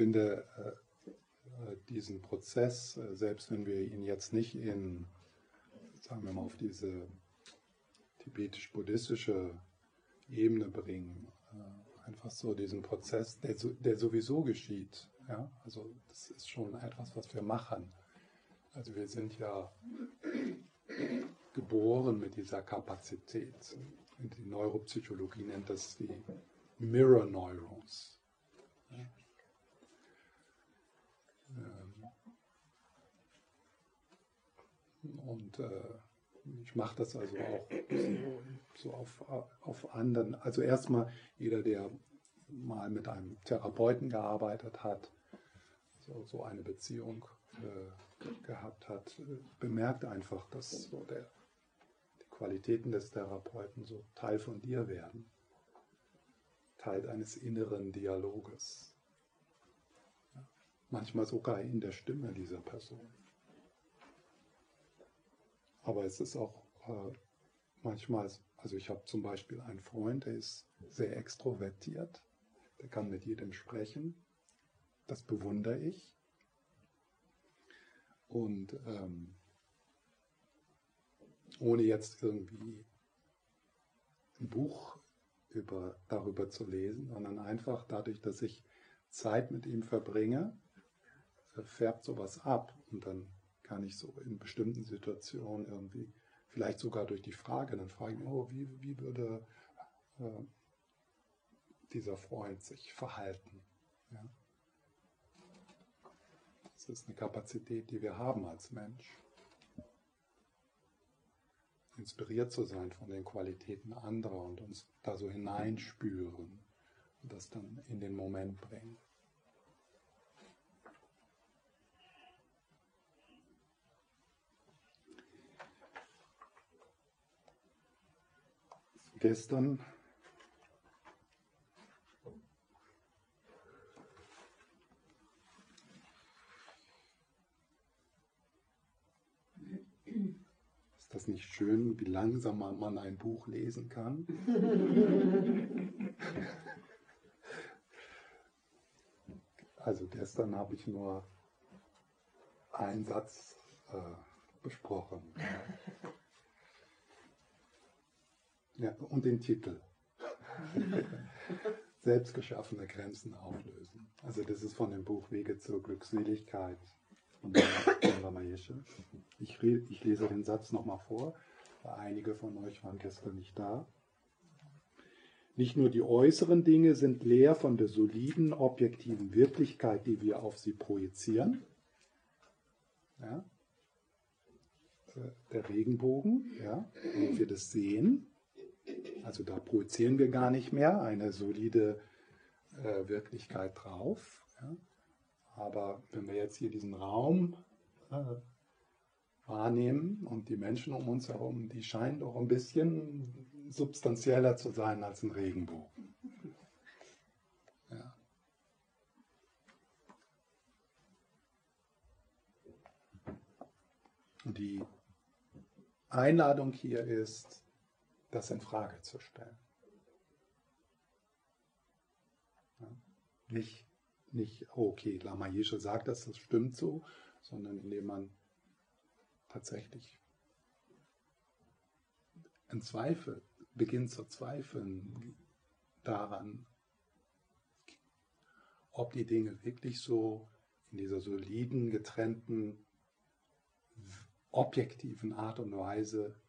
finde äh, äh, diesen Prozess, äh, selbst wenn wir ihn jetzt nicht in, sagen wir mal, auf diese tibetisch-buddhistische Ebene bringen, einfach so diesen Prozess, der, der sowieso geschieht. Ja? Also das ist schon etwas, was wir machen. Also wir sind ja geboren mit dieser Kapazität. Die Neuropsychologie nennt das die Mirror Neurons. Ähm, und äh, ich mache das also auch so, so auf, auf anderen. Also erstmal jeder, der mal mit einem Therapeuten gearbeitet hat, so, so eine Beziehung äh, gehabt hat, bemerkt einfach, dass so der, die Qualitäten des Therapeuten so Teil von dir werden. Teil eines inneren Dialoges. Manchmal sogar in der Stimme dieser Person. Aber es ist auch äh, manchmal, also ich habe zum Beispiel einen Freund, der ist sehr extrovertiert, der kann mit jedem sprechen. Das bewundere ich. Und ähm, ohne jetzt irgendwie ein Buch über, darüber zu lesen, sondern einfach dadurch, dass ich Zeit mit ihm verbringe, färbt sowas ab und dann kann ich so in bestimmten Situationen irgendwie, vielleicht sogar durch die Frage, dann fragen, oh, wie, wie würde äh, dieser Freund sich verhalten? Ja? Das ist eine Kapazität, die wir haben als Mensch inspiriert zu sein von den Qualitäten anderer und uns da so hineinspüren und das dann in den Moment bringen. Gestern das nicht schön, wie langsam man ein Buch lesen kann? also gestern habe ich nur einen Satz äh, besprochen. Ja, und den Titel. Selbstgeschaffene Grenzen auflösen. Also das ist von dem Buch Wege zur Glückseligkeit von Ramayeshe. Ich, ich lese den Satz nochmal vor, weil einige von euch waren gestern nicht da. Nicht nur die äußeren Dinge sind leer von der soliden, objektiven Wirklichkeit, die wir auf sie projizieren. Ja? Der Regenbogen, ja, wenn wir das sehen, also da projizieren wir gar nicht mehr eine solide äh, Wirklichkeit drauf. Ja? Aber wenn wir jetzt hier diesen Raum äh, wahrnehmen und die Menschen um uns herum, die scheinen doch ein bisschen substanzieller zu sein als ein Regenbogen. Ja. Die Einladung hier ist, das in Frage zu stellen. Ja. Nicht, nicht, oh, okay, Lama Yeshe sagt das, das stimmt so, sondern indem man tatsächlich ein Zweifel, beginnt zu zweifeln daran, ob die Dinge wirklich so in dieser soliden, getrennten, objektiven Art und Weise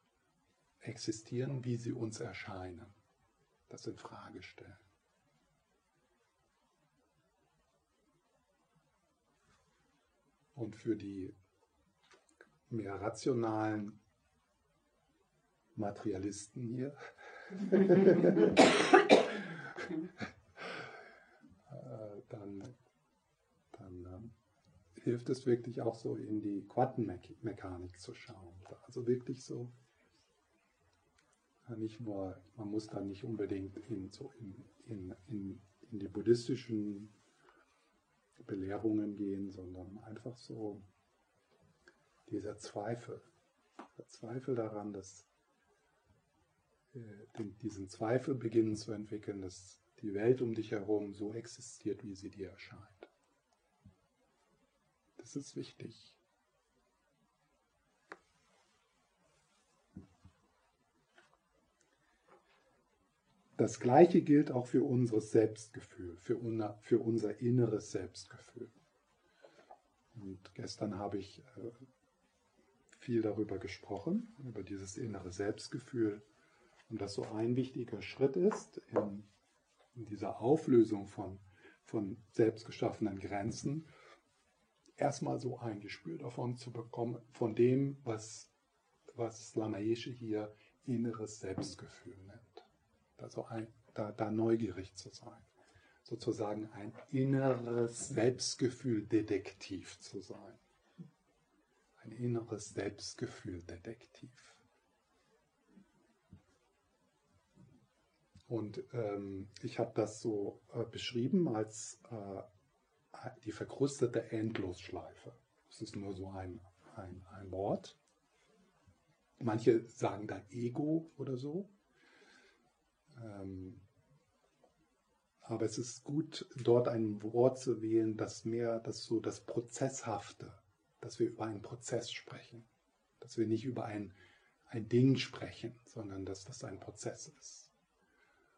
existieren, wie sie uns erscheinen. Das in Frage stellen. Und für die mehr rationalen Materialisten hier. Äh, dann, dann ähm, hilft es wirklich auch so in die Quantenmechanik zu schauen. Also wirklich so, nicht nur, man muss da nicht unbedingt in, so in, in, in, die buddhistischen Belehrungen gehen, sondern einfach so dieser Zweifel, der Zweifel daran, dass äh, diesen Zweifel beginnen zu entwickeln, dass die Welt um dich herum so existiert, wie sie dir erscheint. Das ist wichtig. Das Gleiche gilt auch für unser Selbstgefühl, für unser, für unser inneres Selbstgefühl. Und gestern habe ich äh, viel darüber gesprochen, über dieses innere Selbstgefühl und dass so ein wichtiger Schritt ist in, in dieser Auflösung von, von selbstgeschaffenen Grenzen, erstmal so ein Gespür davon zu bekommen, von dem, was, was Lamaesche hier inneres Selbstgefühl nennt. Also ein, da, da neugierig zu sein. Sozusagen ein inneres Selbstgefühl Detektiv zu sein ein inneres Selbstgefühl-Detektiv. Und ähm, ich habe das so äh, beschrieben als äh, die verkrustete Endlosschleife. Das ist nur so ein, ein, ein Wort. Manche sagen da Ego oder so. Ähm, aber es ist gut, dort ein Wort zu wählen, das mehr das so das Prozesshafte dass wir über einen Prozess sprechen, dass wir nicht über ein, ein Ding sprechen, sondern dass das ein Prozess ist.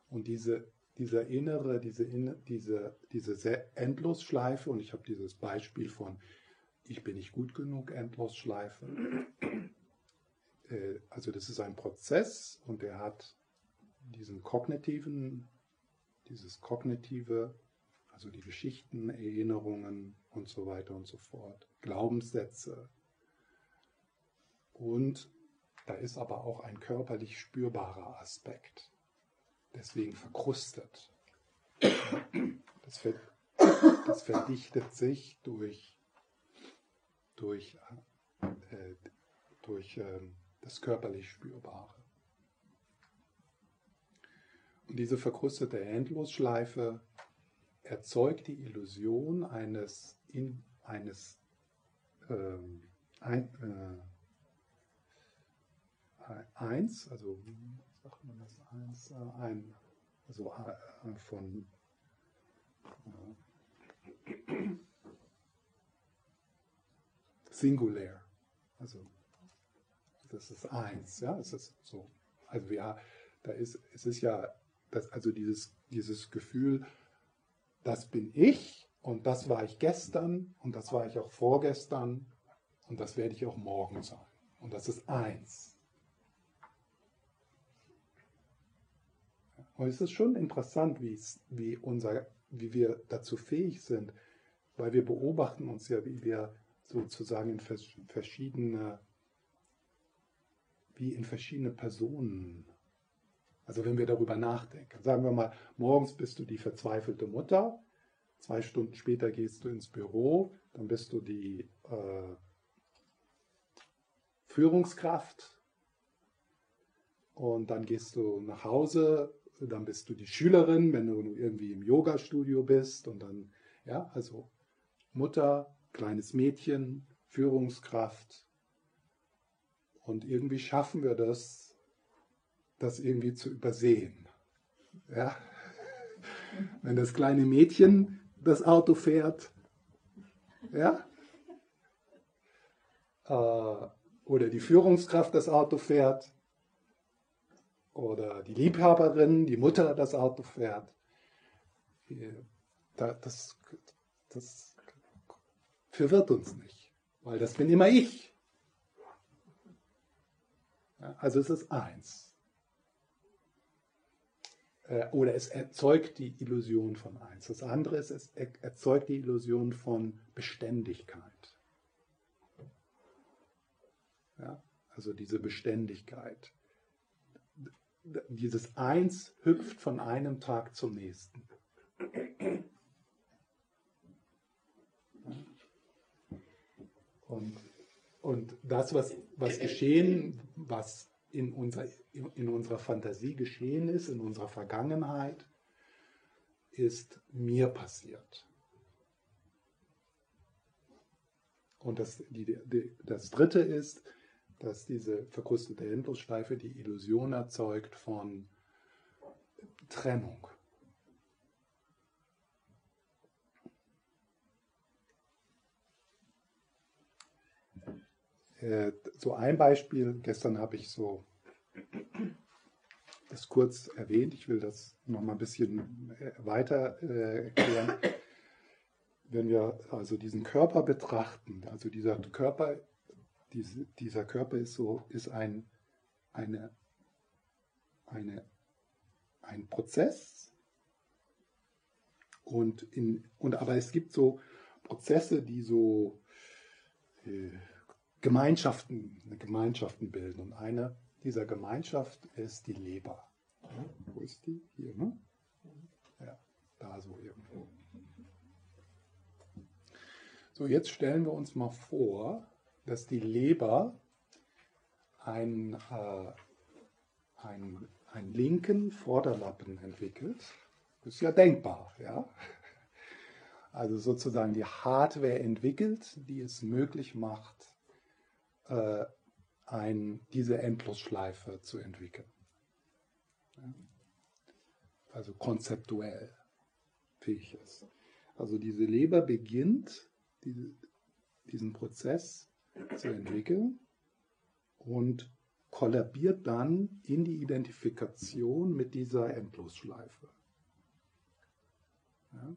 Und diese, dieser innere, diese, diese, diese Endlosschleife, und ich habe dieses Beispiel von Ich bin nicht gut genug, Endlosschleife. Äh, also das ist ein Prozess und er hat diesen kognitiven, dieses kognitive also die Geschichten, Erinnerungen und so weiter und so fort, Glaubenssätze. Und da ist aber auch ein körperlich spürbarer Aspekt, deswegen verkrustet. Das, ver das verdichtet sich durch, durch, äh, durch äh, das körperlich Spürbare. Diese verkrustete Endlosschleife erzeugt die Illusion eines, in, eines ähm, ein, äh, eins, also sagt man das? Eins, äh, ein, also äh, von äh, Singulär, also das ist eins, ja, es ist so, also ja, da ist, es ist ja, das, also dieses, dieses Gefühl, das bin ich und das war ich gestern und das war ich auch vorgestern und das werde ich auch morgen sein. Und das ist eins. Und es ist schon interessant, wie, unser, wie wir dazu fähig sind, weil wir beobachten uns ja, wie wir sozusagen in verschiedene, wie in verschiedene Personen also wenn wir darüber nachdenken. Sagen wir mal, morgens bist du die verzweifelte Mutter, zwei Stunden später gehst du ins Büro, dann bist du die äh, Führungskraft und dann gehst du nach Hause, dann bist du die Schülerin, wenn du irgendwie im Yoga-Studio bist und dann, ja, also Mutter, kleines Mädchen, Führungskraft und irgendwie schaffen wir das, das irgendwie zu übersehen. Ja? Wenn das kleine Mädchen das Auto fährt, ja? Äh, oder die Führungskraft das Auto fährt, oder die Liebhaberin, die Mutter das Auto fährt, das, das verwirrt uns nicht, weil das bin immer ich. Also es ist eins. Äh, oder es erzeugt die Illusion von eins. Das andere ist, es erzeugt die Illusion von Beständigkeit. Ja, also diese Beständigkeit. Dieses Eins hüpft von einem Tag zum nächsten. Und, und das, was, was geschehen, was in, unser, in unserer Fantasie geschehen ist, in unserer Vergangenheit, ist mir passiert. Und das, die, die, das Dritte ist, dass diese verkrustete Endlosschleife die Illusion erzeugt von Trennung. So ein Beispiel, gestern habe ich so das kurz erwähnt, ich will das noch mal ein bisschen äh, weiter äh, erklären. Wenn wir also diesen Körper betrachten, also dieser Körper, diese, dieser Körper ist so, ist ein, eine, eine, ein Prozess, und, in, und aber es gibt so Prozesse, die so äh, Gemeinschaften, Gemeinschaften bilden. Und eine dieser Gemeinschaft ist die Leber. Wo ist die? Hier, ne? Ja, da so irgendwo. So, jetzt stellen wir uns mal vor, dass die Leber einen, äh, einen, einen linken Vorderlappen entwickelt das ist ja denkbar, ja. Also sozusagen die Hardware entwickelt, die es möglich macht, äh, ein, diese Endlosschleife zu entwickeln. Also konzeptuell fähig ist. Also diese Leber beginnt diese, diesen Prozess zu entwickeln und kollabiert dann in die Identifikation mit dieser Endlosschleife. Ja?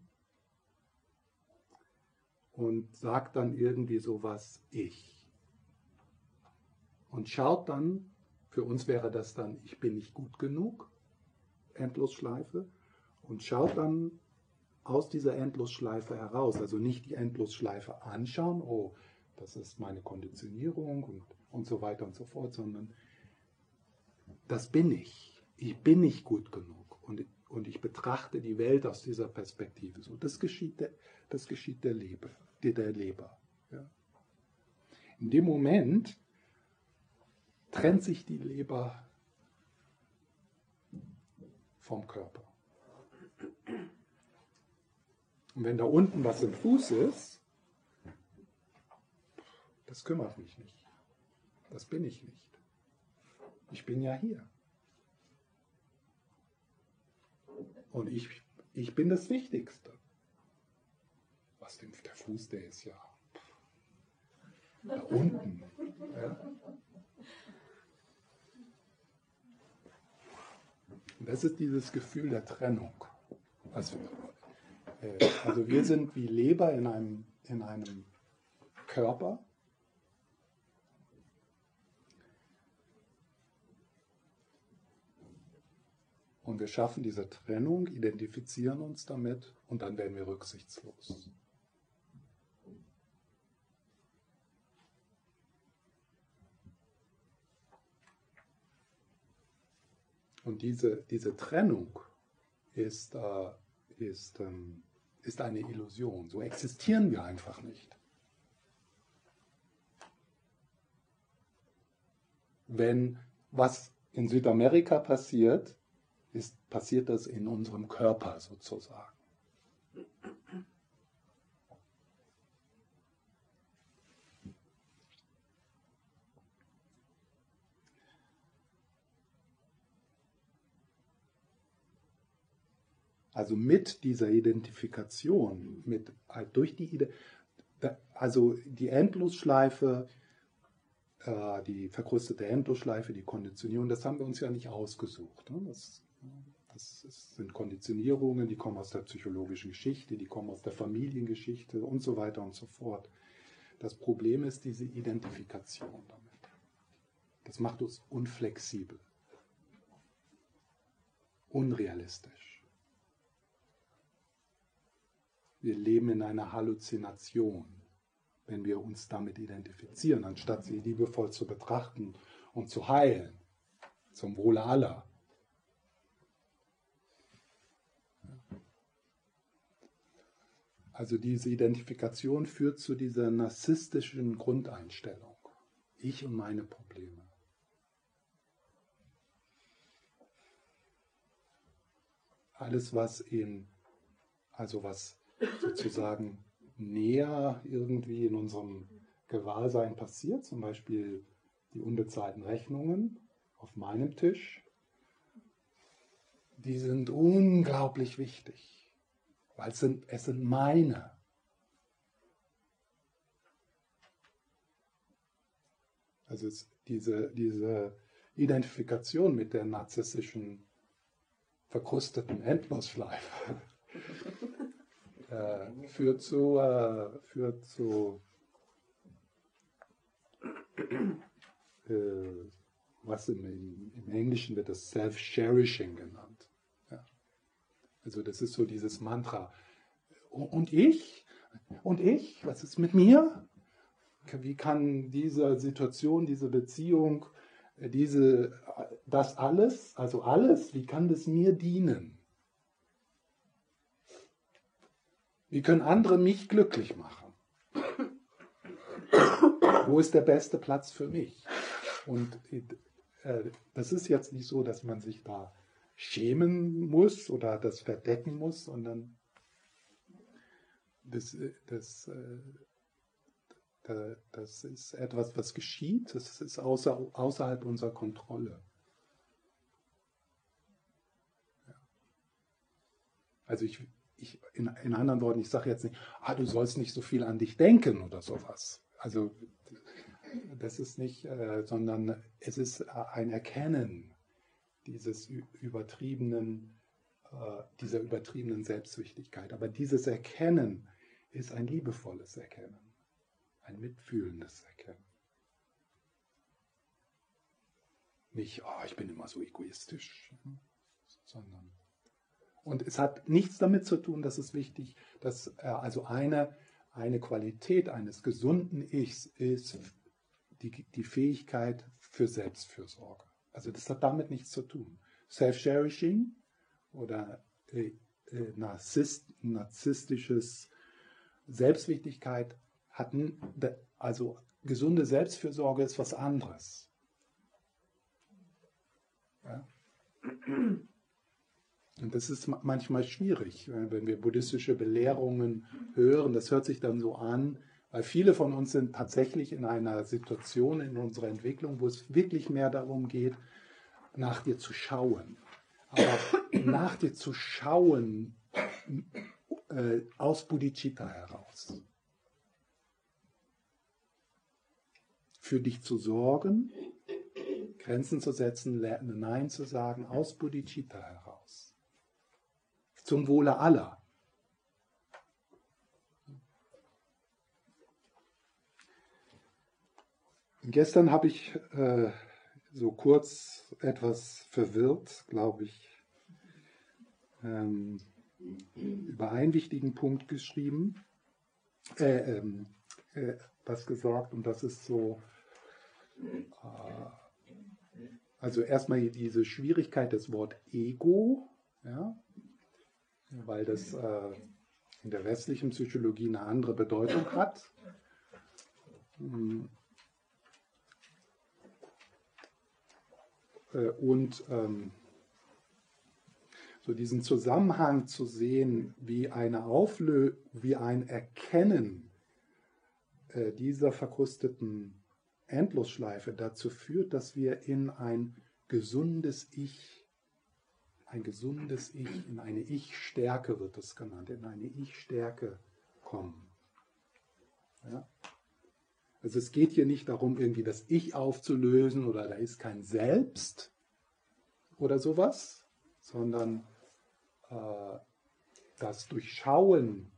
Und sagt dann irgendwie sowas ich. Und schaut dann, für uns wäre das dann, ich bin nicht gut genug, Endlosschleife, und schaut dann aus dieser Endlosschleife heraus, also nicht die Endlosschleife anschauen, oh, das ist meine Konditionierung und, und so weiter und so fort, sondern das bin ich. Ich bin nicht gut genug. Und und ich betrachte die Welt aus dieser Perspektive. So, das geschieht der, das geschieht der Leber. Der, Leber ja. In dem Moment trennt sich die Leber vom Körper. Und wenn da unten was im Fuß ist, das kümmert mich nicht. Das bin ich nicht. Ich bin ja hier. Und ich, ich bin das Wichtigste. Was denn der Fuß, der ist ja da unten. Ja. Das ist dieses Gefühl der Trennung. Also, äh, also wir sind wie Leber in einem, in einem Körper Und wir schaffen diese Trennung, identifizieren uns damit und dann werden wir rücksichtslos. Und diese, diese Trennung ist, äh, ist, ähm, ist eine Illusion. So existieren wir einfach nicht. Wenn was in Südamerika passiert, ist, passiert das in unserem Körper sozusagen. Also mit dieser Identifikation, mit, halt durch die, also die Endlosschleife, äh, die verkrustete Endlosschleife, die Konditionierung, das haben wir uns ja nicht ausgesucht. Ne? Das das sind Konditionierungen, die kommen aus der psychologischen Geschichte, die kommen aus der Familiengeschichte und so weiter und so fort. Das Problem ist diese Identifikation damit. Das macht uns unflexibel, unrealistisch. Wir leben in einer Halluzination, wenn wir uns damit identifizieren, anstatt sie liebevoll zu betrachten und zu heilen, zum Wohle aller. Also diese Identifikation führt zu dieser narzisstischen Grundeinstellung. Ich und meine Probleme. Alles, was in, also was sozusagen näher irgendwie in unserem Gewahrsein passiert, zum Beispiel die unbezahlten Rechnungen auf meinem Tisch, die sind unglaublich wichtig weil es sind, es sind meine. Also diese, diese Identifikation mit der narzisstischen verkrusteten Endlosschleife äh, führt zu, äh, führt zu äh, was im, im, Englischen wird das Self-Cherishing genannt. Ja. Also das ist so dieses Mantra. Und ich? Und ich? Was ist mit mir? Wie kann diese Situation, diese Beziehung, diese, das alles, also alles, wie kann das mir dienen? Wie können andere mich glücklich machen? Wo ist der beste Platz für mich? Und äh, das ist jetzt nicht so, dass man sich da schämen muss oder das verdecken muss, sondern das, äh, das, äh, das ist etwas, was geschieht, das ist außer, außerhalb unserer Kontrolle. Also ich, ich in, in, anderen Worten, ich sage jetzt nicht, ah, du sollst nicht so viel an dich denken oder sowas. Also das ist nicht, äh, sondern es ist äh, ein Erkennen dieses übertriebenen, äh, dieser übertriebenen Selbstwichtigkeit. Aber dieses Erkennen ist ein liebevolles Erkennen, ein mitfühlendes Erkennen. Nicht, oh, ich bin immer so egoistisch, sondern und es hat nichts damit zu tun, dass es wichtig, dass äh, also eine, eine Qualität eines gesunden Ichs ist die, die Fähigkeit für Selbstfürsorge. Also das hat damit nichts zu tun. Self-Cherishing oder äh, äh, Narzisst, narzisstisches Selbstwichtigkeit hatten, also gesunde Selbstfürsorge ist was anderes. Ja? Und das ist manchmal schwierig, wenn wir buddhistische Belehrungen hören. Das hört sich dann so an, weil viele von uns sind tatsächlich in einer Situation in unserer Entwicklung, wo es wirklich mehr darum geht, nach dir zu schauen. Aber nach dir zu schauen äh, aus Bodhicitta heraus. Für dich zu sorgen, Grenzen zu setzen, Nein zu sagen, aus Bodhicitta heraus. Zum Wohle aller. Gestern habe ich äh, so kurz etwas verwirrt, glaube ich, ähm, über einen wichtigen Punkt geschrieben, äh, ähm, äh, was gesagt, und das ist so, äh, also erstmal diese Schwierigkeit des Wort Ego, ja, weil das äh, in der westlichen Psychologie eine andere Bedeutung hat. Hm. Äh, und ähm, so diesen Zusammenhang zu sehen, wie eine Auflö wie ein Erkennen äh, dieser verkrusteten Endlosschleife dazu führt, dass wir in ein gesundes Ich, ein gesundes Ich, in eine Ich-Stärke wird es genannt, in eine Ich-Stärke kommen. Ja? Also es geht hier nicht darum, irgendwie das Ich aufzulösen oder da ist kein Selbst oder sowas, sondern äh, das Durchschauen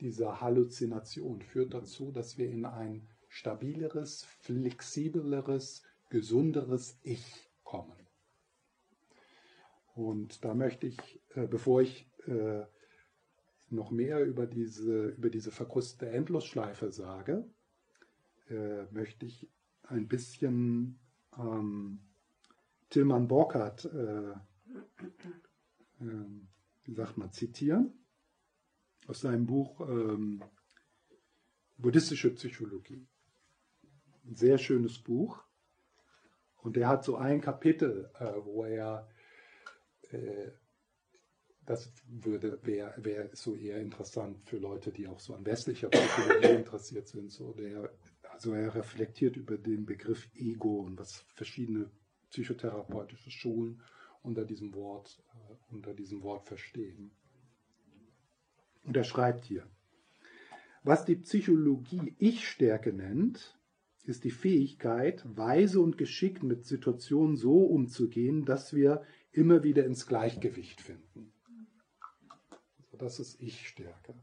dieser Halluzination führt dazu, dass wir in ein stabileres, flexibleres, gesunderes Ich kommen. Und da möchte ich, äh, bevor ich äh, noch mehr über diese, über diese verkrustete Endlosschleife sage, äh, möchte ich ein bisschen ähm, Tilman Borkert, äh, äh, wie sagt man, zitieren aus seinem Buch ähm, Buddhistische Psychologie. Ein sehr schönes Buch. Und er hat so ein Kapitel, äh, wo er äh, das würde wäre wär so eher interessant für Leute, die auch so an westlicher Psychologie interessiert sind. So der also er reflektiert über den Begriff Ego und was verschiedene psychotherapeutische Schulen unter diesem Wort, äh, unter diesem Wort verstehen. Und er schreibt hier, was die Psychologie Ich-Stärke nennt, ist die Fähigkeit, weise und geschickt mit Situationen so umzugehen, dass wir immer wieder ins Gleichgewicht finden. Also das ist Ich-Stärke.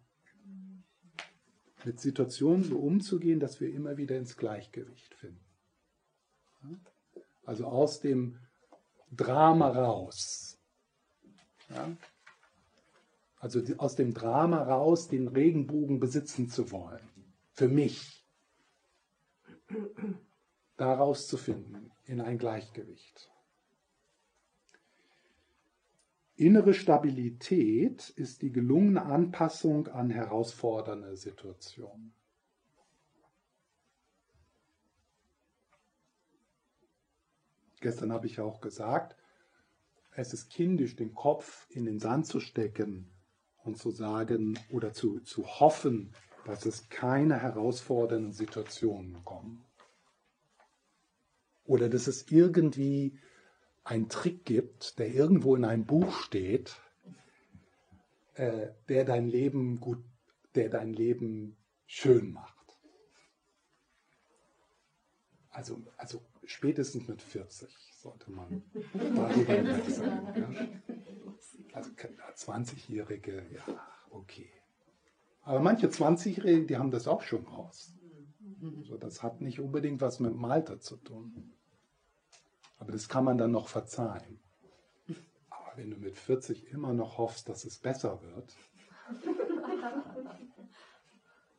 Mit Situationen so umzugehen, dass wir immer wieder ins Gleichgewicht finden. Also aus dem Drama raus. Ja? Also aus dem Drama raus, den Regenbogen besitzen zu wollen. Für mich. Daraus zu finden, in ein Gleichgewicht. Innere Stabilität ist die gelungene Anpassung an herausfordernde Situationen. Gestern habe ich auch gesagt, es ist kindisch, den Kopf in den Sand zu stecken und zu sagen oder zu, zu hoffen, dass es keine herausfordernden Situationen kommen. Oder dass es irgendwie einen Trick gibt, der irgendwo in einem Buch steht, äh, der dein Leben gut, der dein Leben schön macht. Also, also spätestens mit 40 sollte man darüber nachdenken. Ja? Also 20-Jährige, ja, okay. Aber manche 20-Jährige, die haben das auch schon raus. Also das hat nicht unbedingt was mit dem Alter zu tun. Aber das kann man dann noch verzeihen. Aber wenn du mit 40 immer noch hoffst, dass es besser wird,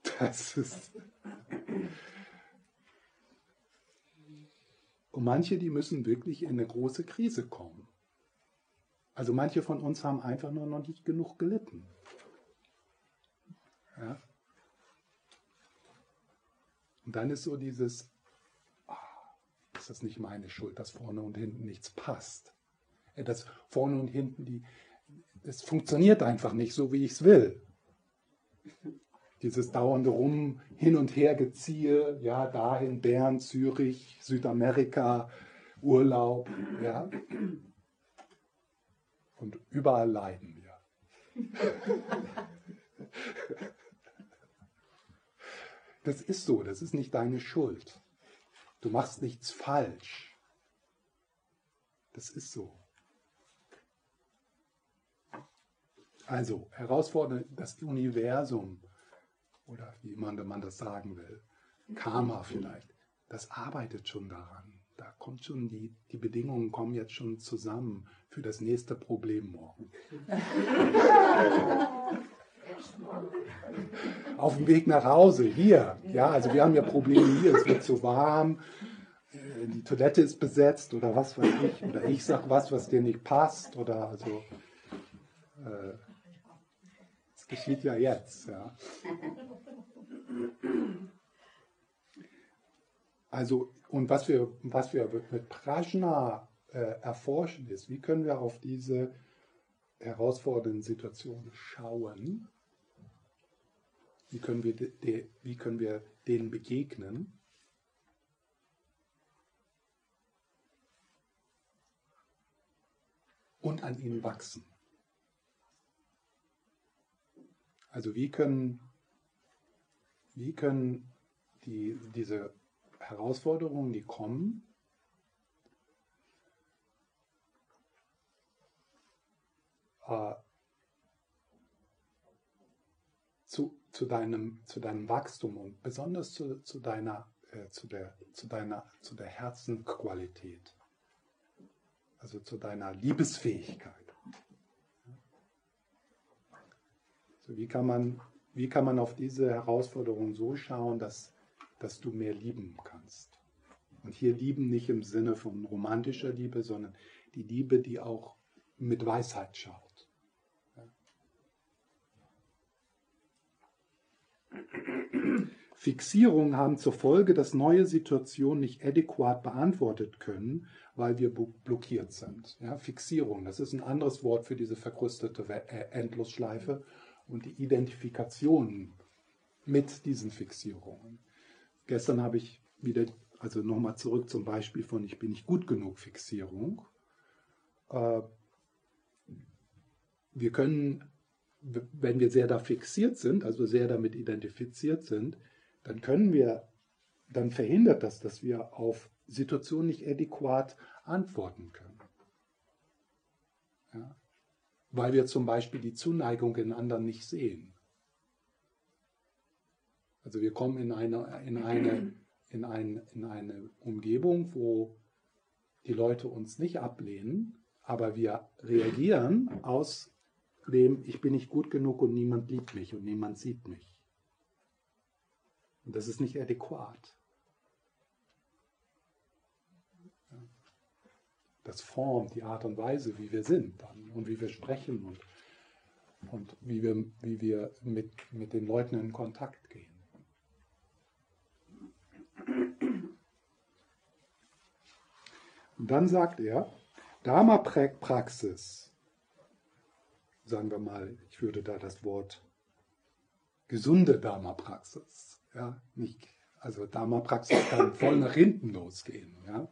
das ist. Und manche, die müssen wirklich in eine große Krise kommen. Also manche von uns haben einfach nur noch nicht genug gelitten. Ja? Und dann ist so dieses, ist das nicht meine Schuld, dass vorne und hinten nichts passt. Dass vorne und hinten die, es funktioniert einfach nicht so, wie ich es will. Dieses dauernde Rum, hin und her geziehe, ja, dahin, Bern, Zürich, Südamerika, Urlaub, ja. Und überall leiden wir. Das ist so, das ist nicht deine Schuld. Du machst nichts falsch. Das ist so. Also, herausfordern das Universum oder wie man, man das sagen will, Karma vielleicht, das arbeitet schon daran. Da kommt schon die, die Bedingungen kommen jetzt schon zusammen für das nächste Problem morgen. Auf dem Weg nach Hause, hier. Ja, also wir haben ja Probleme hier, es wird zu warm, äh, die Toilette ist besetzt oder was weiß ich. Oder ich sag was, was dir nicht passt. Oder also. Äh, das geschieht ja jetzt, ja. Also, und was wir, was wir mit Prajna äh, erforschen ist, wie können wir auf diese herausfordernden Situationen schauen wie können wir, de, wie können wir denen begegnen? Und an ihnen wachsen. Also wie können, wie können die, diese Herausforderungen, die kommen, äh, zu, deinem, zu deinem Wachstum und besonders zu, zu, deiner, äh, zu, der, zu, deiner, zu der Herzenqualität, also zu deiner Liebesfähigkeit. So, wie, kann man, wie kann man auf diese Herausforderung so schauen, dass, dass du mehr lieben kannst? Und hier lieben nicht im Sinne von romantischer Liebe, sondern die Liebe, die auch mit Weisheit schaut. Fixierungen haben zur Folge, dass neue Situationen nicht adäquat beantwortet können, weil wir blockiert sind. Ja, Fixierung, das ist ein anderes Wort für diese verkrustete äh, Endlosschleife und die Identifikation mit diesen Fixierungen. Gestern habe ich wieder, also nochmal zurück zum Beispiel von Ich bin nicht gut genug Fixierung. Äh, wir können wenn wir sehr da fixiert sind, also sehr damit identifiziert sind, dann können wir dann verhindert das, dass wir auf Situationen nicht adäquat antworten können. Ja? Weil wir zum Beispiel die Zuneigung in anderen nicht sehen. Also wir kommen in eine, in eine, in ein, in eine Umgebung, wo die Leute uns nicht ablehnen, aber wir reagieren aus dem, ich bin nicht gut genug und niemand liebt mich und niemand sieht mich. Und das ist nicht adäquat. Das formt die Art und Weise, wie wir sind dann und wie wir sprechen und, und wie wir, wie wir mit, mit den Leuten in Kontakt gehen. Und dann sagt er, Dharma-Praxis, sagen wir mal, ich würde da das Wort gesunde Dharma-Praxis, ja, nicht, also Dharma-Praxis kann voll nach hinten losgehen, ja,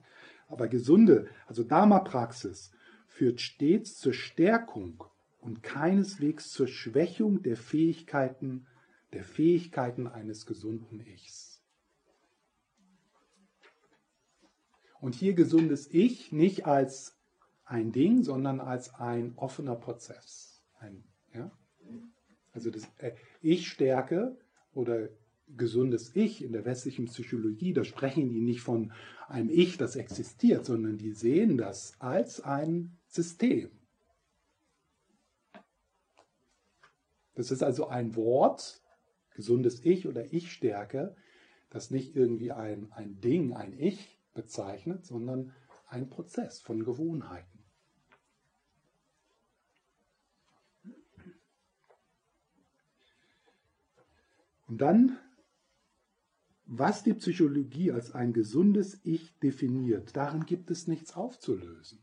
aber gesunde, also Dharma-Praxis führt stets zur Stärkung und keineswegs zur Schwächung der Fähigkeiten, der Fähigkeiten eines gesunden Ichs. Und hier gesundes Ich nicht als ein Ding, sondern als ein offener Prozess. Ein, ja? Also das äh, Ich-Stärke oder gesundes Ich in der westlichen Psychologie, da sprechen die nicht von einem Ich, das existiert, sondern die sehen das als ein System. Das ist also ein Wort, gesundes Ich oder Ich-Stärke, das nicht irgendwie ein, ein Ding, ein Ich bezeichnet, sondern ein Prozess von Gewohnheiten. Und dann, was die Psychologie als ein gesundes Ich definiert, darin gibt es nichts aufzulösen.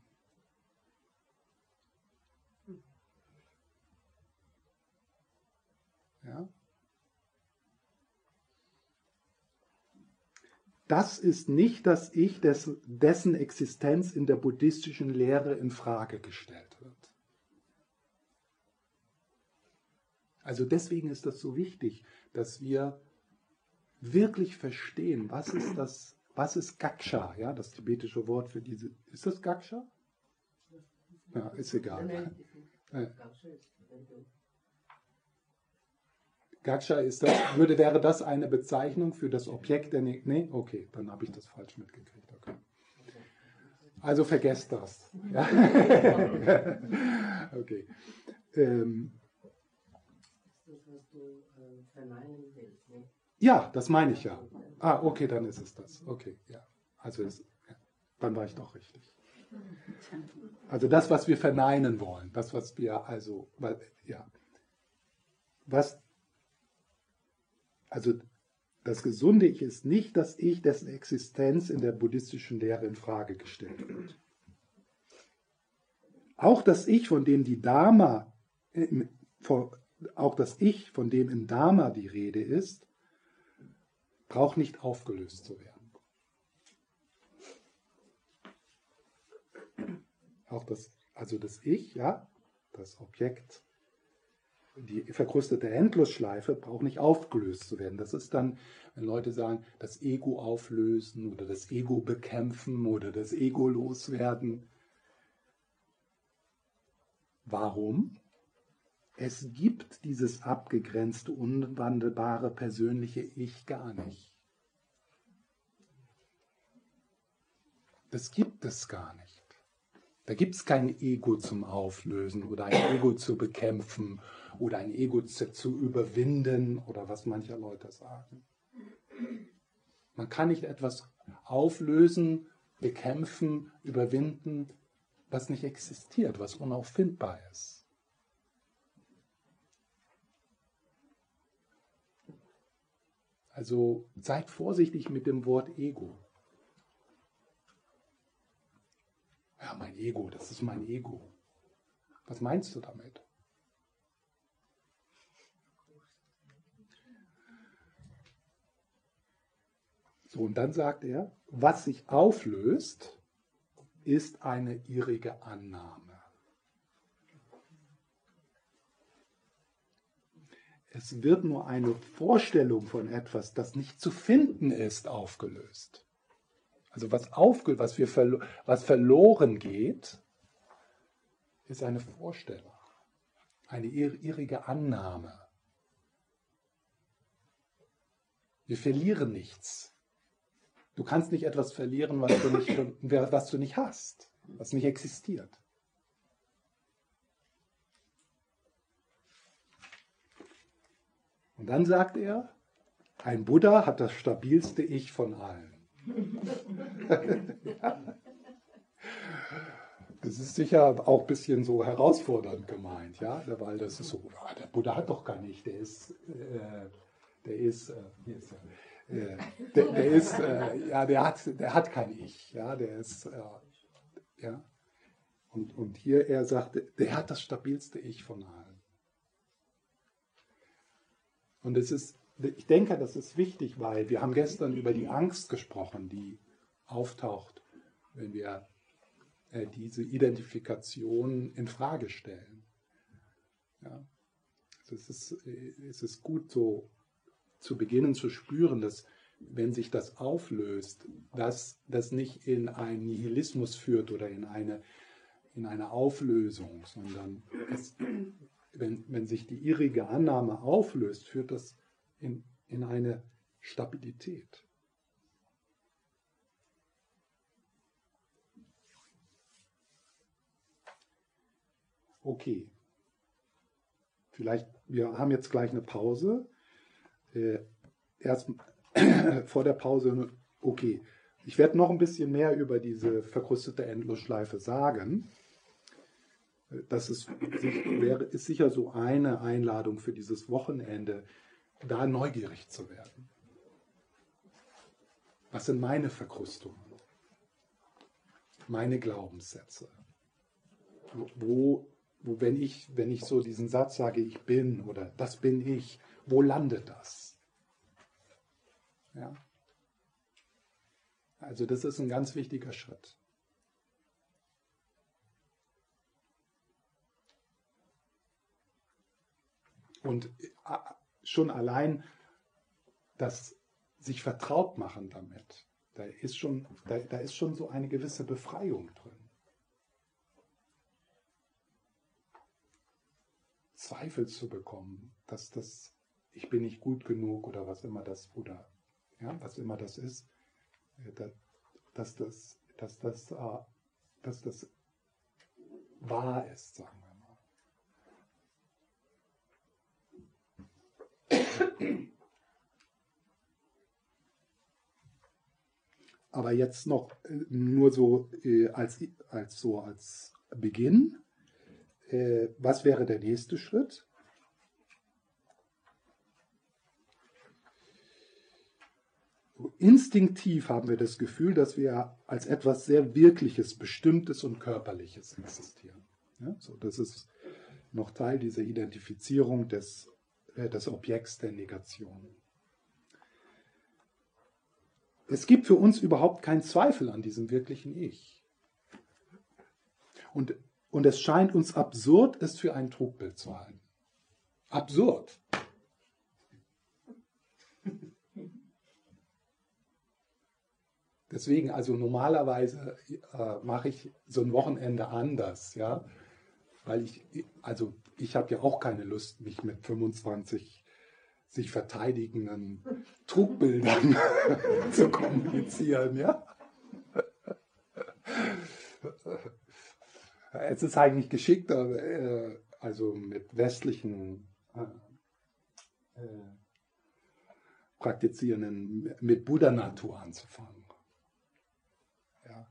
Ja? das ist nicht das Ich, dessen Existenz in der buddhistischen Lehre in Frage gestellt wird. Also deswegen ist das so wichtig, dass wir wirklich verstehen, was ist das, was ist Gaksha, ja, das tibetische Wort für diese, ist das Gaksha? Ja, ist egal. Gaksha ist das, würde, wäre das eine Bezeichnung für das Objekt der ne Nee, okay, dann habe ich das falsch mitgekriegt. Okay. Also vergesst das. Ja? okay. Ähm, ja, das meine ich ja. Ah, okay, dann ist es das. Okay, ja. Also ist, ja. dann war ich doch richtig. Also das, was wir verneinen wollen, das, was wir also, weil, ja, was also das gesunde Ich ist nicht das Ich, dessen Existenz in der buddhistischen Lehre in Frage gestellt wird. Auch das Ich, von dem die Dharma, auch das Ich, von dem in Dharma die Rede ist, braucht nicht aufgelöst zu werden. Auch das, also das Ich, ja, das Objekt die verkrustete Endlosschleife braucht nicht aufgelöst zu werden. Das ist dann, wenn Leute sagen, das Ego auflösen oder das Ego bekämpfen oder das Ego loswerden. Warum? Es gibt dieses abgegrenzte, unwandelbare persönliche Ich gar nicht. Das gibt es gar nicht. Da gibt es kein Ego zum Auflösen oder ein Ego zu bekämpfen oder ein Ego zu, zu überwinden oder was manche Leute sagen. Man kann nicht etwas auflösen, bekämpfen, überwinden, was nicht existiert, was unauffindbar ist. Also seid vorsichtig mit dem Wort Ego. Ja, mein Ego, das ist mein Ego. Was meinst du damit? So, und dann sagt er, was sich auflöst, ist eine irrige Annahme. Es wird nur eine Vorstellung von etwas, das nicht zu finden ist, aufgelöst. Also was, aufge was, wir verlo was verloren geht, ist eine Vorstellung, eine irrige Annahme. Wir verlieren nichts. Du kannst nicht etwas verlieren, was du nicht, was du nicht hast, was nicht existiert. Und dann sagt er, ein Buddha hat das stabilste Ich von allen. Das ist sicher auch ein bisschen so herausfordernd gemeint, ja, weil das ist so, ah, der Buddha hat doch gar nicht, der ist, äh, der ist, äh, hier ist er, äh, der, der, ist, äh, ja, der hat, der hat kein Ich, ja, der ist, äh, ja. Und, und hier er sagt, der hat das stabilste Ich von allen. Und es ist, ich denke, das ist wichtig, weil wir haben gestern über die Angst gesprochen, die auftaucht, wenn wir äh, diese Identifikation in Frage stellen. Ja. Also es, ist, äh, es ist gut so zu beginnen zu spüren, dass wenn sich das auflöst, dass das nicht in einen Nihilismus führt oder in eine, in eine Auflösung, sondern es, wenn, wenn sich die irrige Annahme auflöst, führt das in, in eine Stabilität. Okay. Vielleicht, wir haben jetzt gleich eine Pause. Äh, erst vor der Pause, okay. Ich werde noch ein bisschen mehr über diese verkrustete Endlosschleife sagen. Das ist, wäre, ist sicher so eine Einladung für dieses Wochenende, da neugierig zu werden. Was sind meine Verkrustungen? Meine Glaubenssätze? Wo wo wenn ich, wenn ich so diesen Satz sage, ich bin oder das bin ich, wo landet das? Ja. Also das ist ein ganz wichtiger Schritt. Und äh, schon allein das sich vertraut machen damit, da ist schon, da, da ist schon so eine gewisse Befreiung drin. Zweifel zu bekommen, dass das, ich bin nicht gut genug oder was immer das Buddha, ja, was immer das ist, äh, dass das, dass das, äh, dass das wahr ist, sagen wir mal. Aber jetzt noch äh, nur so als, als so als Beginn äh, was wäre der nächste Schritt? Instinktiv haben wir das Gefühl, dass wir als etwas sehr Wirkliches, Bestimmtes und Körperliches existieren. Ja, so, das ist noch Teil dieser Identifizierung des, äh, des Objekts der Negation. Es gibt für uns überhaupt keinen Zweifel an diesem wirklichen Ich. Und und es scheint uns absurd, es für ein Trugbild zu halten. Absurd. Deswegen, also normalerweise äh, mache ich so ein Wochenende anders, ja, weil ich, also ich habe ja auch keine Lust, mich mit 25 sich verteidigenden Trugbildern zu kommunizieren, ja. Es ist eigentlich geschickter, äh, also mit westlichen äh, äh, Praktizierenden, mit Buddha-Natur anzufangen. Ja.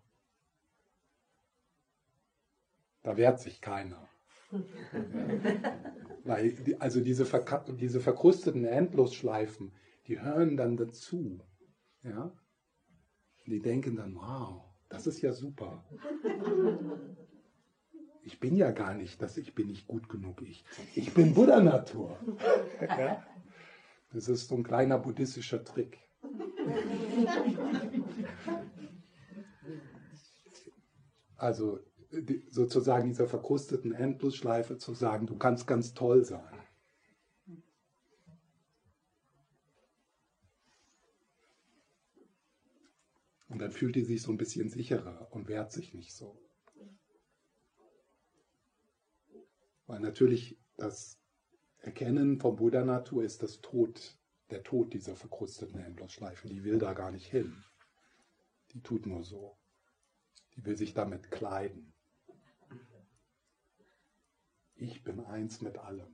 Da wehrt sich keiner. Weil, also diese, diese verkrusteten Endlosschleifen, die hören dann dazu. Ja? Die denken dann, wow, das ist ja super ich bin ja gar nicht, dass ich bin nicht gut genug ich. Ich bin Buddha-Natur. Ja? Das ist so ein kleiner buddhistischer Trick. Also die, sozusagen dieser verkrusteten Endlosschleife zu sagen, du kannst ganz toll sein. Und dann fühlt die sich so ein bisschen sicherer und wehrt sich nicht so. Weil natürlich das Erkennen von Buddha-Natur ist das Tod, der Tod dieser verkrusteten Endlosschleifen. Die will da gar nicht hin. Die tut nur so. Die will sich damit kleiden. Ich bin eins mit allem.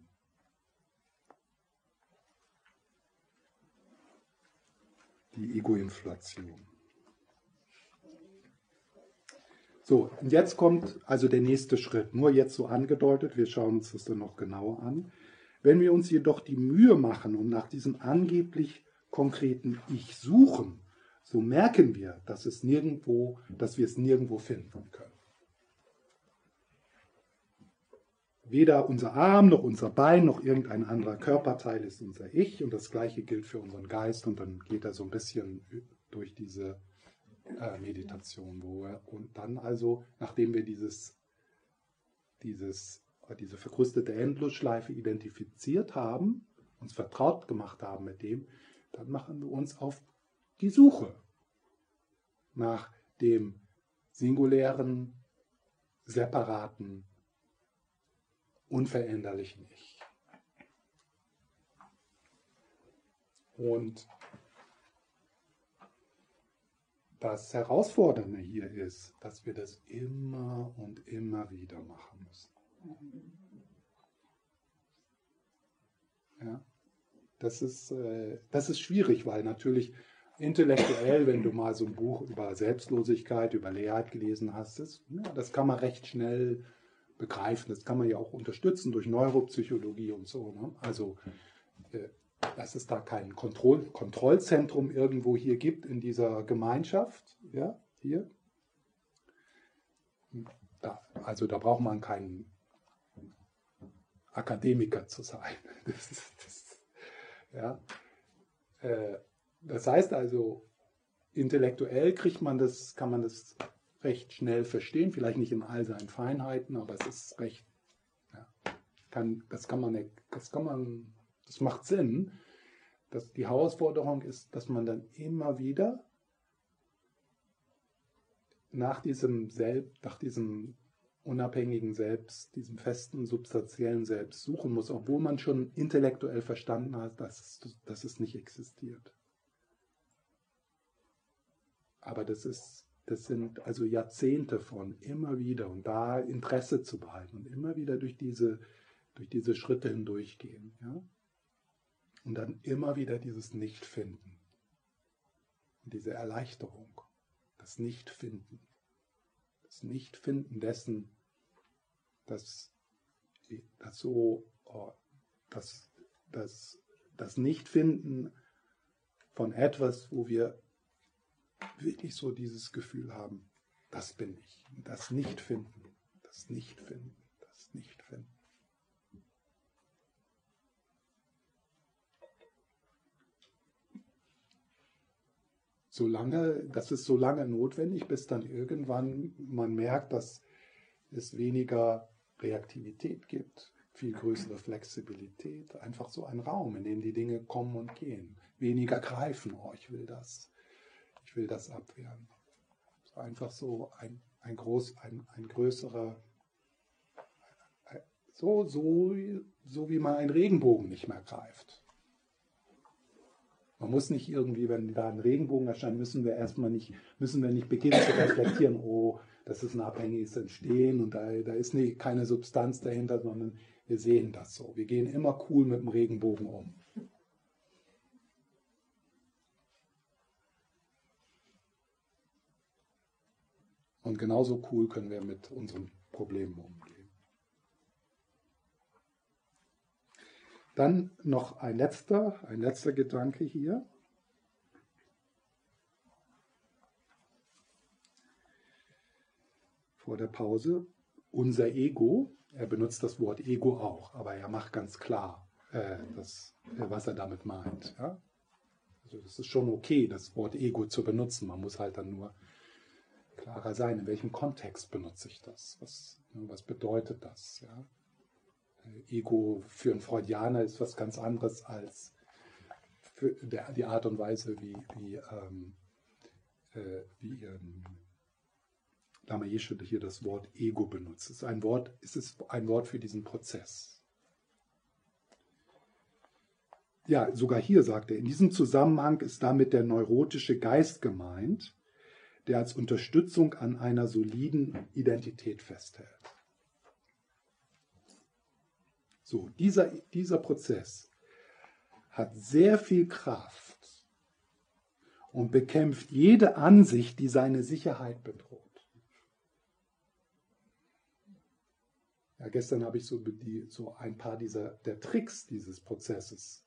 Die Ego-Inflation. So, und jetzt kommt also der nächste Schritt. Nur jetzt so angedeutet, wir schauen uns das dann noch genauer an. Wenn wir uns jedoch die Mühe machen und nach diesem angeblich konkreten Ich suchen, so merken wir, dass es nirgendwo, dass wir es nirgendwo finden können. Weder unser Arm noch unser Bein noch irgendein anderer Körperteil ist unser Ich. Und das gleiche gilt für unseren Geist. Und dann geht er so ein bisschen durch diese äh, Meditation, wo er und dann also, nachdem wir dieses, dieses, diese verkrustete Endlosschleife identifiziert haben, uns vertraut gemacht haben mit dem, dann machen wir uns auf die Suche nach dem singulären, separaten, unveränderlichen Ich. Und das Herausfordernde hier ist, dass wir das immer und immer wieder machen müssen. Ja, das ist, äh, das ist schwierig, weil natürlich intellektuell, wenn du mal so ein Buch über Selbstlosigkeit, über Leerheit gelesen hast, das, ja, das kann man recht schnell begreifen. Das kann man ja auch unterstützen durch Neuropsychologie und so. Ne? Also, äh, dass es da kein Kontroll Kontrollzentrum irgendwo hier gibt in dieser Gemeinschaft. Ja, hier. Da, also da braucht man keinen Akademiker zu sein. Das ist, das, ja. Äh, das heißt also, intellektuell kriegt man das, kann man das recht schnell verstehen, vielleicht nicht in all seinen Feinheiten, aber es ist recht, ja, kann, das kann man, das kann man, das macht Sinn. Dass die Herausforderung ist, dass man dann immer wieder nach diesem Selbst, nach diesem unabhängigen Selbst, diesem festen, substanziellen Selbst suchen muss, obwohl man schon intellektuell verstanden hat, dass es, dass es nicht existiert. Aber das ist, das sind also Jahrzehnte von immer wieder und da Interesse zu behalten und immer wieder durch diese, durch diese Schritte hindurchgehen. Ja? Und dann immer wieder dieses Nichtfinden. Diese Erleichterung. Das Nichtfinden. Das Nichtfinden dessen, dass das so, oh, das, das, das Nichtfinden von etwas, wo wir wirklich so dieses Gefühl haben, das bin ich. Das Nicht-Finden, das Nicht-Finden, das Nicht-Finden. Solange, das ist so lange notwendig, bis dann irgendwann man merkt, dass es weniger Reaktivität gibt, viel größere Flexibilität, einfach so ein Raum, in dem die Dinge kommen und gehen. Weniger greifen, oh, ich will das, ich will das abwehren. Einfach so ein, ein, groß, ein, ein größerer, so, so, so wie man einen Regenbogen nicht mehr greift. Man muss nicht irgendwie, wenn da ein Regenbogen erscheint, müssen wir erstmal nicht, müssen wir nicht beginnen zu reflektieren, oh, das ist ein abhängiges Entstehen und da, da ist nie, keine Substanz dahinter, sondern wir sehen das so. Wir gehen immer cool mit dem Regenbogen um. Und genauso cool können wir mit unseren Problemen umgehen. Dann noch ein letzter, ein letzter Gedanke hier. Vor der Pause. Unser Ego, er benutzt das Wort Ego auch, aber er macht ganz klar, äh, das, äh, was er damit meint. Ja? Also es ist schon okay, das Wort Ego zu benutzen. Man muss halt dann nur klarer sein, in welchem Kontext benutze ich das? Was, was bedeutet das? Ja? Ego für einen Freudianer ist was ganz anderes als der, die Art und Weise, wie, wie, ähm, äh, wie ähm, Lama Yeshe hier das Wort Ego benutzt. Es ist ein Wort, es ist ein Wort für diesen Prozess. Ja, sogar hier sagt er, in diesem Zusammenhang ist damit der neurotische Geist gemeint, der als Unterstützung an einer soliden Identität festhält. So, dieser, dieser Prozess hat sehr viel Kraft und bekämpft jede Ansicht, die seine Sicherheit bedroht. Ja, gestern habe ich so, die, so ein paar dieser der Tricks dieses Prozesses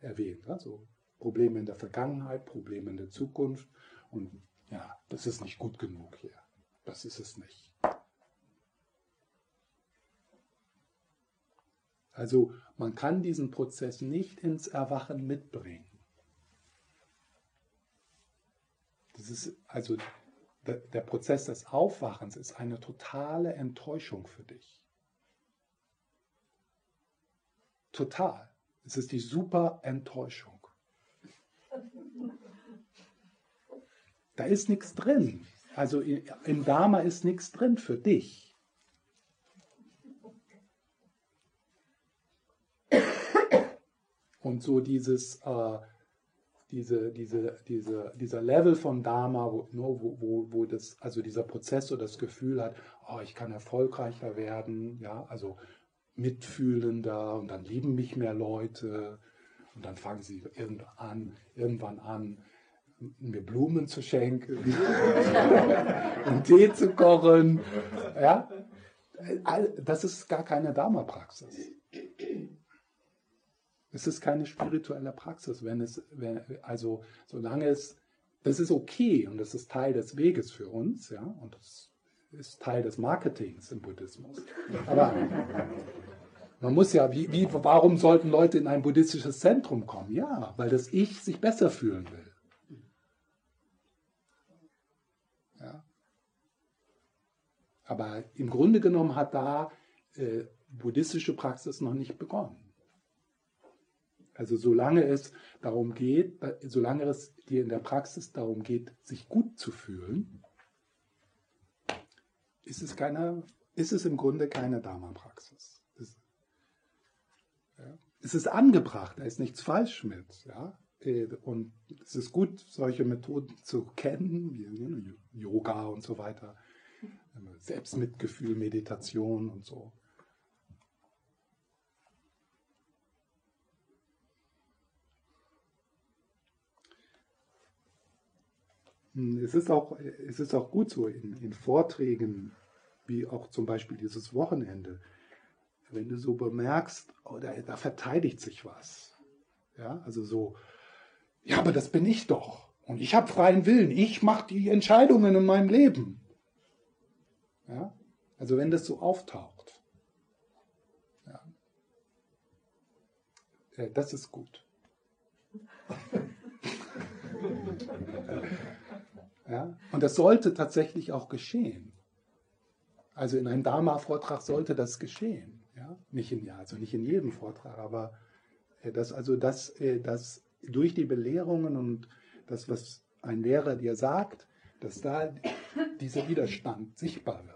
erwähnt. Also Probleme in der Vergangenheit, Probleme in der Zukunft. Und ja, das ist nicht gut genug hier. Das ist es nicht. Also man kann diesen Prozess nicht ins Erwachen mitbringen. Das ist also der Prozess des Aufwachens ist eine totale Enttäuschung für dich. Total. Es ist die super Enttäuschung. Da ist nichts drin. Also im Dharma ist nichts drin für dich. Und so dieses, äh, diese, diese, diese, dieser Level von Dharma, wo, wo, wo, wo das, also dieser Prozess so das Gefühl hat, oh, ich kann erfolgreicher werden, ja, also mitfühlender und dann lieben mich mehr Leute und dann fangen sie irgendwann an, irgendwann an mir Blumen zu schenken und Tee zu kochen. Ja? Das ist gar keine Dharma-Praxis. Es ist keine spirituelle Praxis, wenn es, wenn, also solange es, das ist okay und das ist Teil des Weges für uns, ja, und das ist Teil des Marketings im Buddhismus. Aber man muss ja, wie, wie, warum sollten Leute in ein buddhistisches Zentrum kommen? Ja, weil das Ich sich besser fühlen will. Ja. Aber im Grunde genommen hat da äh, buddhistische Praxis noch nicht begonnen. Also solange es darum geht, solange es dir in der Praxis darum geht, sich gut zu fühlen, ist es, keine, ist es im Grunde keine Dharma-Praxis. Es, ja. es ist angebracht, da ist nichts falsch mit. Ja? Äh, und es ist gut, solche Methoden zu kennen, wie Yoga und so weiter, Selbstmitgefühl, Meditation und so. Hm, es ist auch, es ist auch gut so in, in Vorträgen, wie auch zum Beispiel dieses Wochenende, wenn du so bemerkst, oh, da, da verteidigt sich was. Ja, also so, ja, aber das bin ich doch. Und ich habe freien Willen. Ich mache die Entscheidungen in meinem Leben. Ja, also wenn das so auftaucht. Ja, das ist gut. Ja? Und das sollte tatsächlich auch geschehen. Also in einem Dharma-Vortrag sollte das geschehen. Ja? Nicht in, also nicht in jedem Vortrag, aber äh, dass also das, äh, das durch die Belehrungen und das, was ein Lehrer dir sagt, dass da dieser Widerstand sichtbar wird.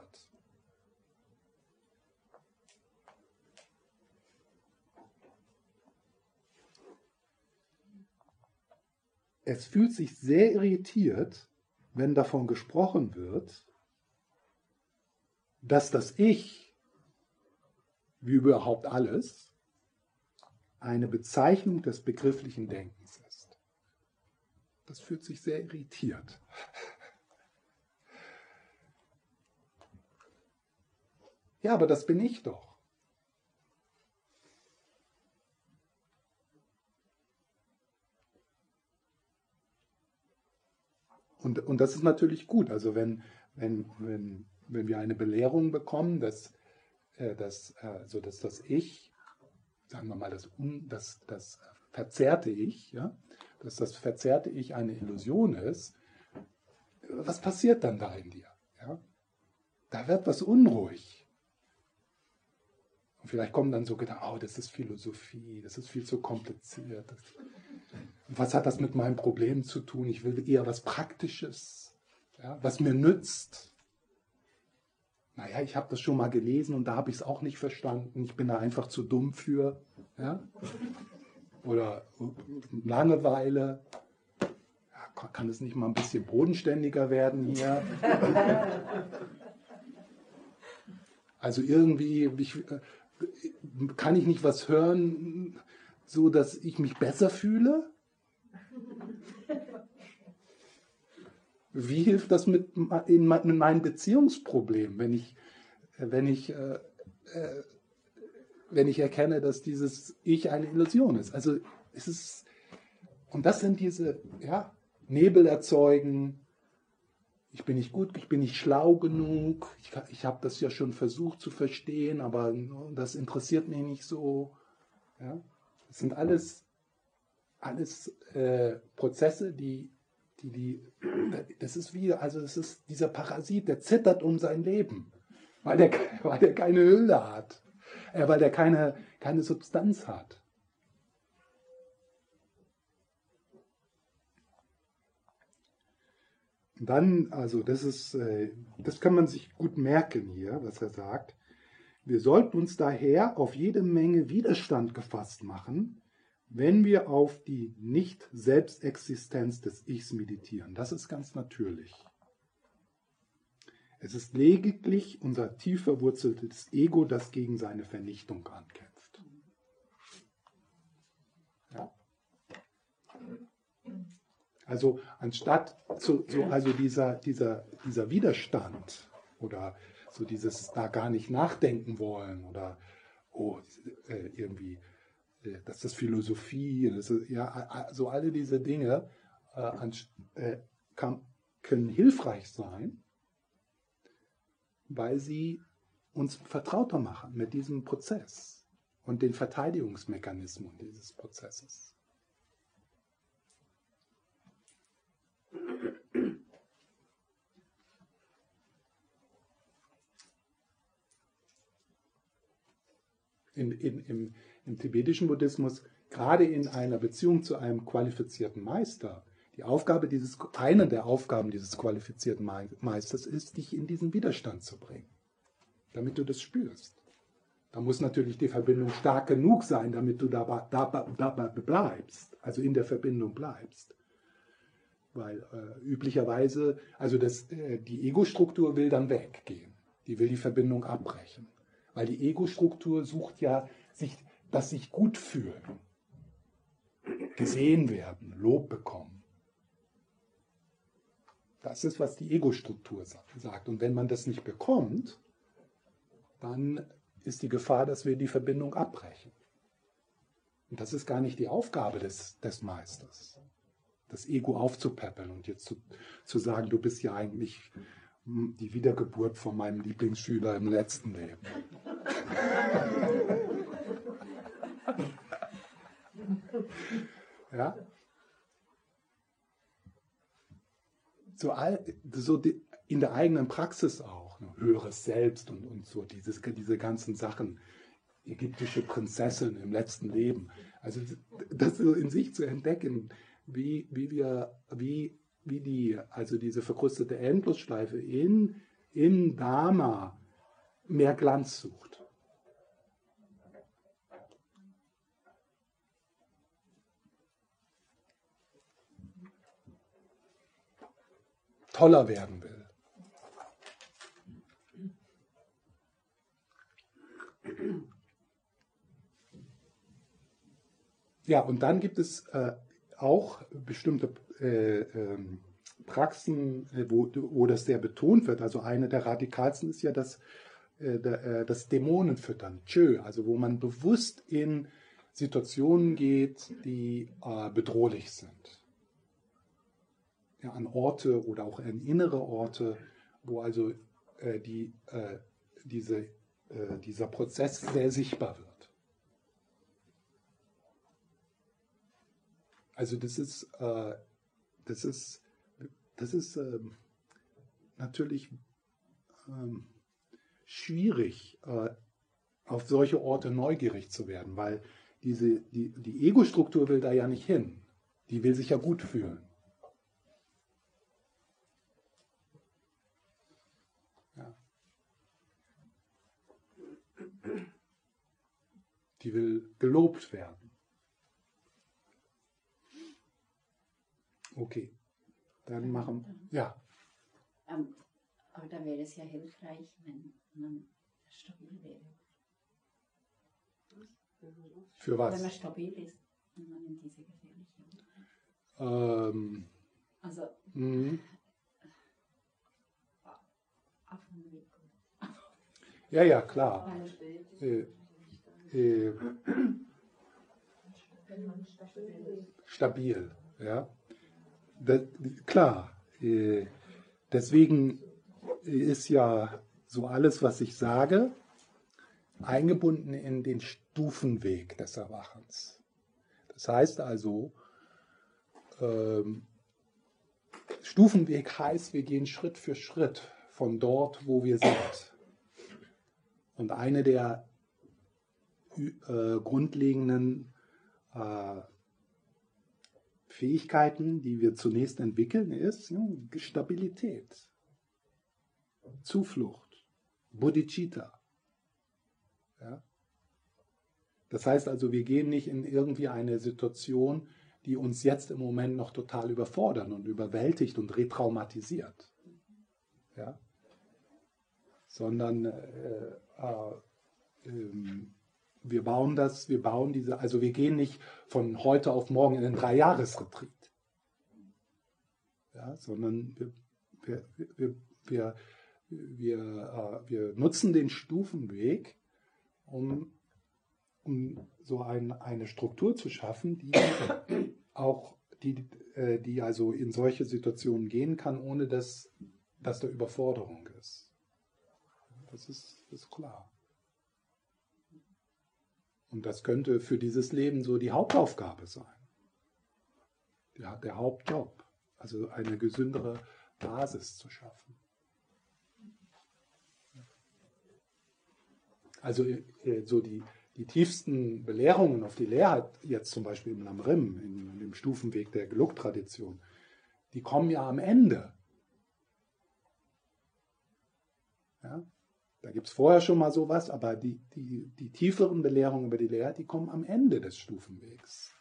Es fühlt sich sehr irritiert, wenn davon gesprochen wird, dass das Ich, wie überhaupt alles, eine Bezeichnung des begrifflichen Denkens ist. Das fühlt sich sehr irritiert. Ja, aber das bin ich doch. Und, und das ist natürlich gut. Also wenn, wenn, wenn, wenn wir eine Belehrung bekommen, dass, äh, dass, äh, so dass das Ich, sagen wir mal, das, das, das verzerrte Ich, ja, dass das verzerrte Ich eine Illusion ist, was passiert dann da in dir? Ja? Da wird was unruhig. Vielleicht kommen dann so Gedanken, oh, das ist Philosophie, das ist viel zu kompliziert. Was hat das mit meinem Problem zu tun? Ich will eher was Praktisches. ja, was mir nützt. Naja, ich habe das schon mal gelesen und da habe ich es auch nicht verstanden. Ich bin da einfach zu dumm für. Ja? Oder Langeweile. Ja, kann es nicht mal ein bisschen bodenständiger werden hier? Also irgendwie ich, äh, kann ich nicht was hören, so dass ich mich besser fühle? Wie hilft das mit, in, mit meinem Beziehungsproblem, wenn ich, wenn ich, äh, äh, wenn ich erkenne, dass dieses Ich eine Illusion ist? Also es ist, und das sind diese, ja, Nebel erzeugen, ich bin nicht gut, ich bin nicht schlau genug, ich, ich habe das ja schon versucht zu verstehen, aber das interessiert mich nicht so. Ja? Das sind alles, alles äh, Prozesse, die, die, die, das ist wie, also das ist dieser Parasit, der zittert um sein Leben, weil der, weil keine Hülle hat, äh, weil der keine, keine Substanz hat. Dann, also das ist, äh, das kann man sich gut merken hier, was er sagt. Wir sollten uns daher auf jede Menge Widerstand gefasst machen, wenn wir auf die Nicht-Selbstexistenz des Ichs meditieren. Das ist ganz natürlich. Es ist lediglich unser tief verwurzeltes Ego, das gegen seine Vernichtung ankämpft. Ja. Also anstatt zu, so, also dieser, dieser, dieser Widerstand oder so dieses da gar nicht nachdenken wollen oder oh, äh, irgendwie, äh, das ist Philosophie, das ist, ja, so alle diese Dinge äh, äh, können hilfreich sein, weil sie uns vertrauter machen mit diesem Prozess und den Verteidigungsmechanismen dieses Prozesses. In, in, im, im tibetischen Buddhismus, gerade in einer Beziehung zu einem qualifizierten Meister, die Aufgabe dieses, eine der Aufgaben dieses qualifizierten Meisters ist, dich in diesen Widerstand zu bringen, damit du das spürst. Da muss natürlich die Verbindung stark genug sein, damit du dabei, dabei, dabei bleibst, also in der Verbindung bleibst. Weil äh, üblicherweise, also das, äh, die Ego-Struktur will dann weggehen, die will die Verbindung abbrechen. Weil die Ego-Struktur sucht ja sich, das sich gut fühlen, gesehen werden, Lob bekommen. Das ist, was die Ego-Struktur sagt. Und wenn man das nicht bekommt, dann ist die Gefahr, dass wir die Verbindung abbrechen. Und das ist gar nicht die Aufgabe des, des Meisters, das Ego aufzupäppeln und jetzt zu, zu sagen, du bist ja eigentlich die Wiedergeburt von meinem Lieblingsschüler im letzten Leben. ja? So, all, so die, in der eigenen Praxis auch, ne? höheres Selbst und, und so, dieses, diese ganzen Sachen, ägyptische Prinzessin im letzten Leben. Also das so in sich zu entdecken, wie, wie wir, wie wie die, also diese verkrustete Endlosschleife in, im Dharma mehr Glanz sucht. Toller werden will. Ja, und dann gibt es äh, auch bestimmte äh, ähm, Praxen, äh, wo, wo das sehr betont wird. Also eine der radikalsten ist ja das, äh, äh, das Dämonenfüttern, Tschö, also wo man bewusst in Situationen geht, die äh, bedrohlich sind. Ja, an Orte oder auch an innere Orte, wo also äh, die, äh, diese, dieser Prozess sehr sichtbar wird. Also das ist, äh, das ist, das ist ähm, natürlich ähm, schwierig, äh, auf solche Orte neugierig zu werden, weil diese, die, die Ego-Struktur will da ja nicht hin. Die will sich ja gut fühlen. Ja. Die will gelobt werden. Okay, dann machen ja. Ähm, aber da wäre es ja hilfreich, wenn man stabil wäre. Für was? Wenn man stabil ist, wenn man in diese gefährliche. Ähm, Also mhm. auf dem Weg. ja, ja, klar. Äh, äh, stabil, ja. Das, klar. Äh, deswegen ist ja so alles, was ich sage, eingebunden in den Stufenweg des Erwachens. Das heißt also, ähm, Stufenweg heißt, wir gehen Schritt für Schritt von dort, wo wir sind. Und eine der äh, grundlegenden äh, Fähigkeiten, die wir zunächst entwickeln, ist ja, Stabilität, Zuflucht, Bodhicitta. Ja? Das heißt also, wir gehen nicht in irgendwie eine Situation, die uns jetzt im Moment noch total überfordern und überwältigt und retraumatisiert. Ja? Sondern äh, äh, ähm, wir bauen das, wir bauen diese, also wir gehen nicht von heute auf morgen in einen Dreijahresretreat. Ja, sondern wir, wir, wir, wir, wir, äh, wir nutzen den Stufenweg, um, um so ein, eine Struktur zu schaffen, die auch die, äh, die also in solche Situationen gehen kann, ohne dass, dass da Überforderung ist. Das ist, ist klar. Und das könnte für dieses Leben so die Hauptaufgabe sein. Der, der Hauptjob. Also eine gesündere Basis zu schaffen. Also äh, so die, die tiefsten Belehrungen auf die Lehrheit, jetzt zum Beispiel im Lamrim, in, dem Stufenweg der Geluk-Tradition, die kommen ja am Ende. Ja? Da gibt es vorher schon mal sowas, aber die, die, die tieferen Belehrungen über die Lehre, die kommen am Ende des Stufenwegs.